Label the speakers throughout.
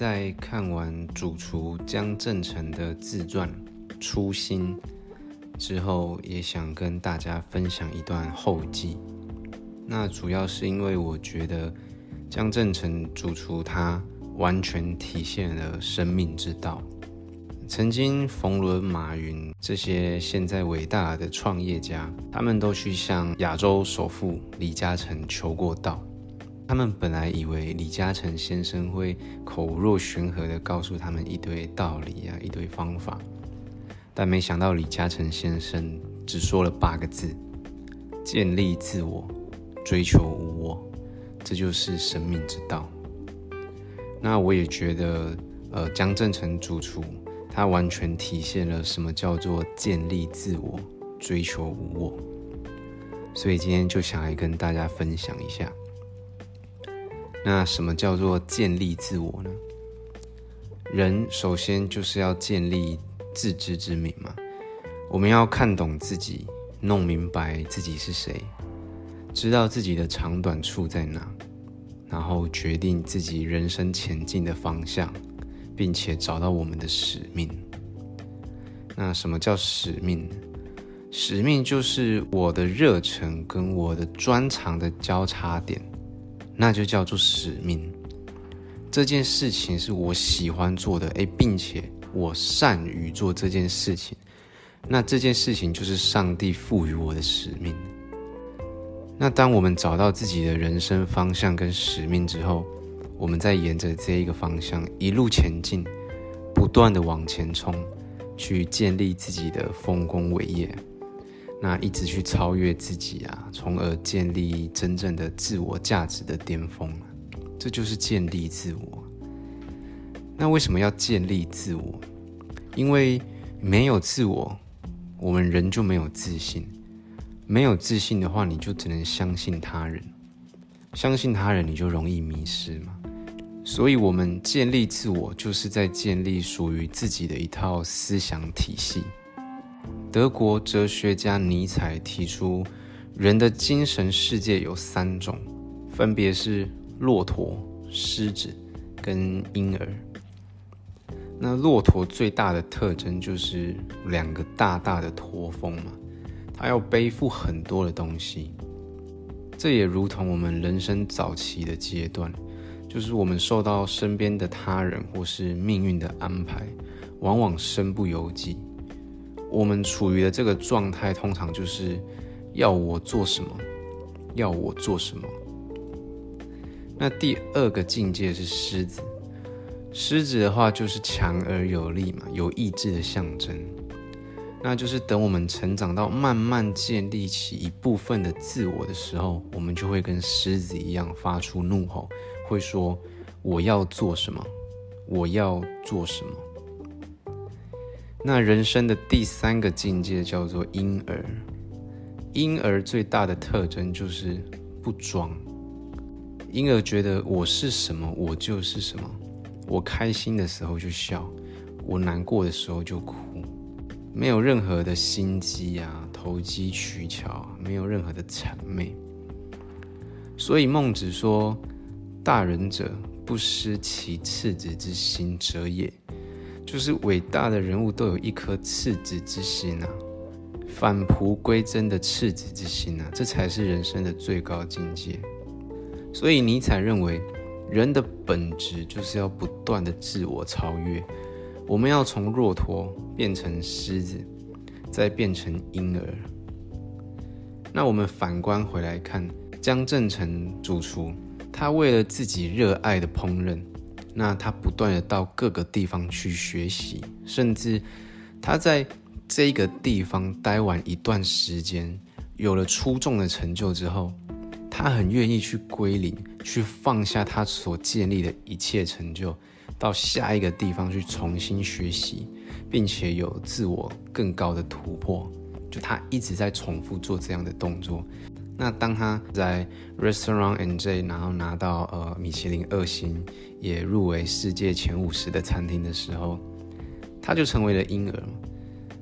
Speaker 1: 在看完主厨江正成的自传《初心》之后，也想跟大家分享一段后记。那主要是因为我觉得江正成主厨他完全体现了生命之道。曾经冯仑、马云这些现在伟大的创业家，他们都去向亚洲首富李嘉诚求过道。他们本来以为李嘉诚先生会口若悬河地告诉他们一堆道理啊，一堆方法，但没想到李嘉诚先生只说了八个字：建立自我，追求无我，这就是生命之道。那我也觉得，呃，江正成主厨他完全体现了什么叫做建立自我，追求无我。所以今天就想来跟大家分享一下。那什么叫做建立自我呢？人首先就是要建立自知之明嘛。我们要看懂自己，弄明白自己是谁，知道自己的长短处在哪，然后决定自己人生前进的方向，并且找到我们的使命。那什么叫使命？使命就是我的热忱跟我的专长的交叉点。那就叫做使命。这件事情是我喜欢做的，诶，并且我善于做这件事情。那这件事情就是上帝赋予我的使命。那当我们找到自己的人生方向跟使命之后，我们再沿着这一个方向一路前进，不断的往前冲，去建立自己的丰功伟业。那一直去超越自己啊，从而建立真正的自我价值的巅峰这就是建立自我。那为什么要建立自我？因为没有自我，我们人就没有自信。没有自信的话，你就只能相信他人。相信他人，你就容易迷失嘛。所以，我们建立自我，就是在建立属于自己的一套思想体系。德国哲学家尼采提出，人的精神世界有三种，分别是骆驼、狮子跟婴儿。那骆驼最大的特征就是两个大大的驼峰嘛，它要背负很多的东西。这也如同我们人生早期的阶段，就是我们受到身边的他人或是命运的安排，往往身不由己。我们处于的这个状态，通常就是要我做什么，要我做什么。那第二个境界是狮子，狮子的话就是强而有力嘛，有意志的象征。那就是等我们成长到慢慢建立起一部分的自我的时候，我们就会跟狮子一样发出怒吼，会说我要做什么，我要做什么。那人生的第三个境界叫做婴儿。婴儿最大的特征就是不装。婴儿觉得我是什么，我就是什么。我开心的时候就笑，我难过的时候就哭，没有任何的心机啊，投机取巧，没有任何的谄媚。所以孟子说：“大人者，不失其赤子之心者也。”就是伟大的人物都有一颗赤子之心啊，返璞归真的赤子之心啊，这才是人生的最高境界。所以尼采认为，人的本质就是要不断的自我超越。我们要从骆驼变成狮子，再变成婴儿。那我们反观回来看江正成主厨，他为了自己热爱的烹饪。那他不断的到各个地方去学习，甚至他在这个地方待完一段时间，有了出众的成就之后，他很愿意去归零，去放下他所建立的一切成就，到下一个地方去重新学习，并且有自我更高的突破。就他一直在重复做这样的动作。那当他在 Restaurant and J 然后拿到呃米其林二星，也入围世界前五十的餐厅的时候，他就成为了婴儿。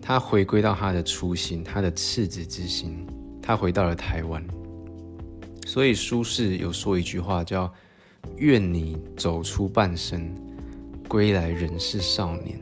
Speaker 1: 他回归到他的初心，他的赤子之心，他回到了台湾。所以苏轼有说一句话叫“愿你走出半生，归来仍是少年。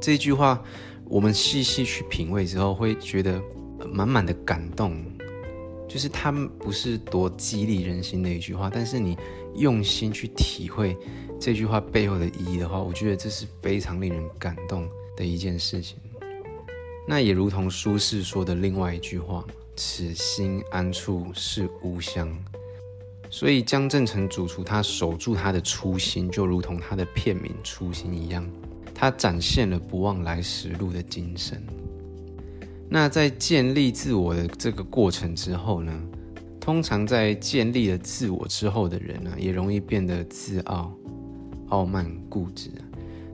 Speaker 1: 这句话，我们细细去品味之后，会觉得满满的感动。就是他们不是多激励人心的一句话，但是你用心去体会这句话背后的意义的话，我觉得这是非常令人感动的一件事情。那也如同苏轼说的另外一句话：“此心安处是吾乡。”所以江正成主厨他守住他的初心，就如同他的片名“初心”一样，他展现了不忘来时路的精神。那在建立自我的这个过程之后呢，通常在建立了自我之后的人呢，也容易变得自傲、傲慢、固执。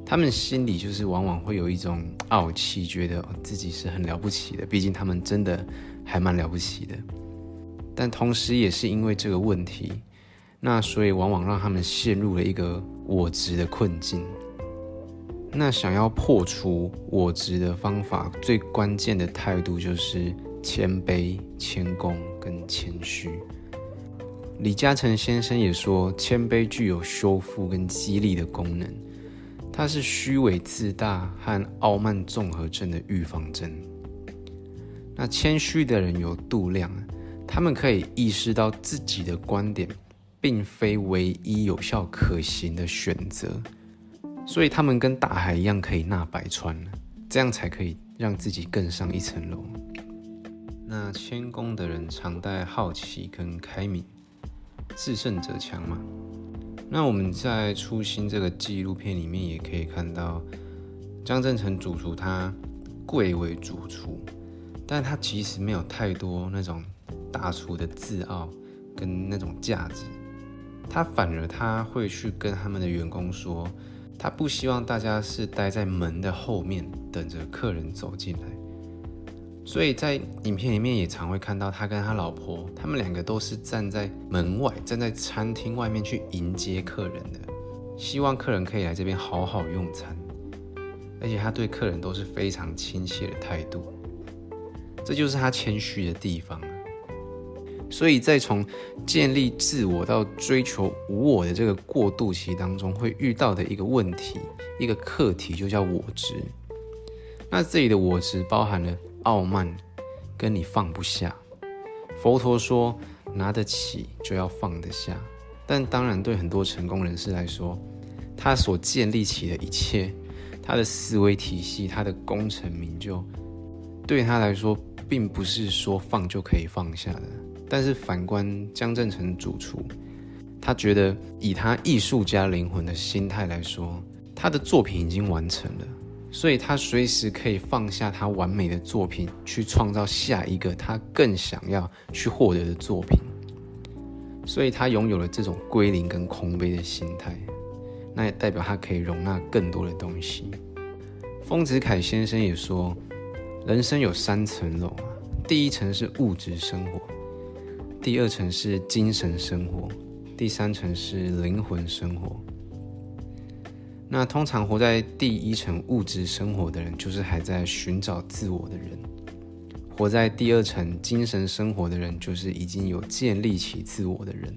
Speaker 1: 他们心里就是往往会有一种傲气，觉得自己是很了不起的，毕竟他们真的还蛮了不起的。但同时，也是因为这个问题，那所以往往让他们陷入了一个我执的困境。那想要破除我执的方法，最关键的态度就是谦卑、谦恭跟谦虚。李嘉诚先生也说，谦卑具有修复跟激励的功能，它是虚伪自大和傲慢综合症的预防针。那谦虚的人有度量。他们可以意识到自己的观点并非唯一有效可行的选择，所以他们跟大海一样可以纳百川，这样才可以让自己更上一层楼。那谦恭的人常带好奇跟开明，自胜者强嘛。那我们在《初心》这个纪录片里面也可以看到，张正成主厨他贵为主厨，但他其实没有太多那种。大厨的自傲跟那种价值，他反而他会去跟他们的员工说，他不希望大家是待在门的后面等着客人走进来。所以在影片里面也常会看到他跟他老婆，他们两个都是站在门外，站在餐厅外面去迎接客人的，希望客人可以来这边好好用餐。而且他对客人都是非常亲切的态度，这就是他谦虚的地方。所以在从建立自我到追求无我的这个过渡期当中，会遇到的一个问题、一个课题，就叫我执。那这里的我执包含了傲慢，跟你放不下。佛陀说，拿得起就要放得下。但当然，对很多成功人士来说，他所建立起的一切，他的思维体系，他的功成名就，对他来说，并不是说放就可以放下的。但是反观江正成主厨，他觉得以他艺术家灵魂的心态来说，他的作品已经完成了，所以他随时可以放下他完美的作品，去创造下一个他更想要去获得的作品。所以他拥有了这种归零跟空杯的心态，那也代表他可以容纳更多的东西。丰子恺先生也说，人生有三层楼，第一层是物质生活。第二层是精神生活，第三层是灵魂生活。那通常活在第一层物质生活的人，就是还在寻找自我的人；活在第二层精神生活的人，就是已经有建立起自我的人；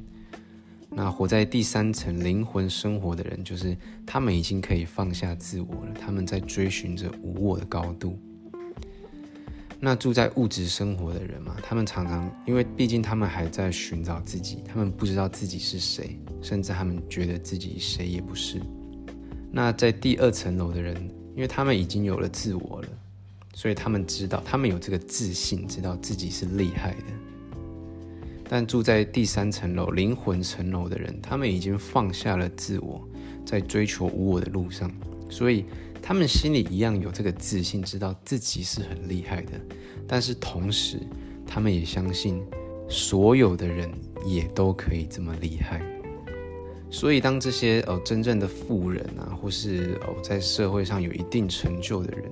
Speaker 1: 那活在第三层灵魂生活的人，就是他们已经可以放下自我了，他们在追寻着无我的高度。那住在物质生活的人嘛，他们常常因为毕竟他们还在寻找自己，他们不知道自己是谁，甚至他们觉得自己谁也不是。那在第二层楼的人，因为他们已经有了自我了，所以他们知道，他们有这个自信，知道自己是厉害的。但住在第三层楼灵魂层楼的人，他们已经放下了自我，在追求无我的路上，所以。他们心里一样有这个自信，知道自己是很厉害的，但是同时，他们也相信所有的人也都可以这么厉害。所以，当这些哦真正的富人啊，或是哦在社会上有一定成就的人，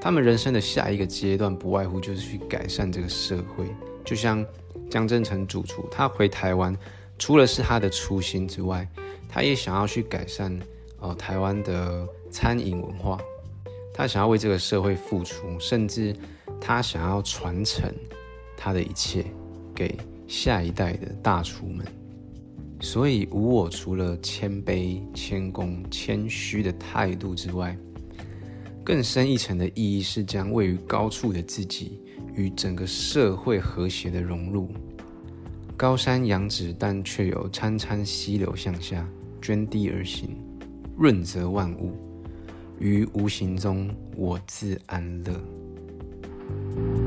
Speaker 1: 他们人生的下一个阶段，不外乎就是去改善这个社会。就像江正成主厨，他回台湾，除了是他的初心之外，他也想要去改善哦台湾的。餐饮文化，他想要为这个社会付出，甚至他想要传承他的一切给下一代的大厨们。所以无我除了谦卑、谦恭、谦虚的态度之外，更深一层的意义是将位于高处的自己与整个社会和谐的融入。高山仰止，但却有潺潺溪流向下，涓滴而行，润泽万物。于无形中我自安乐。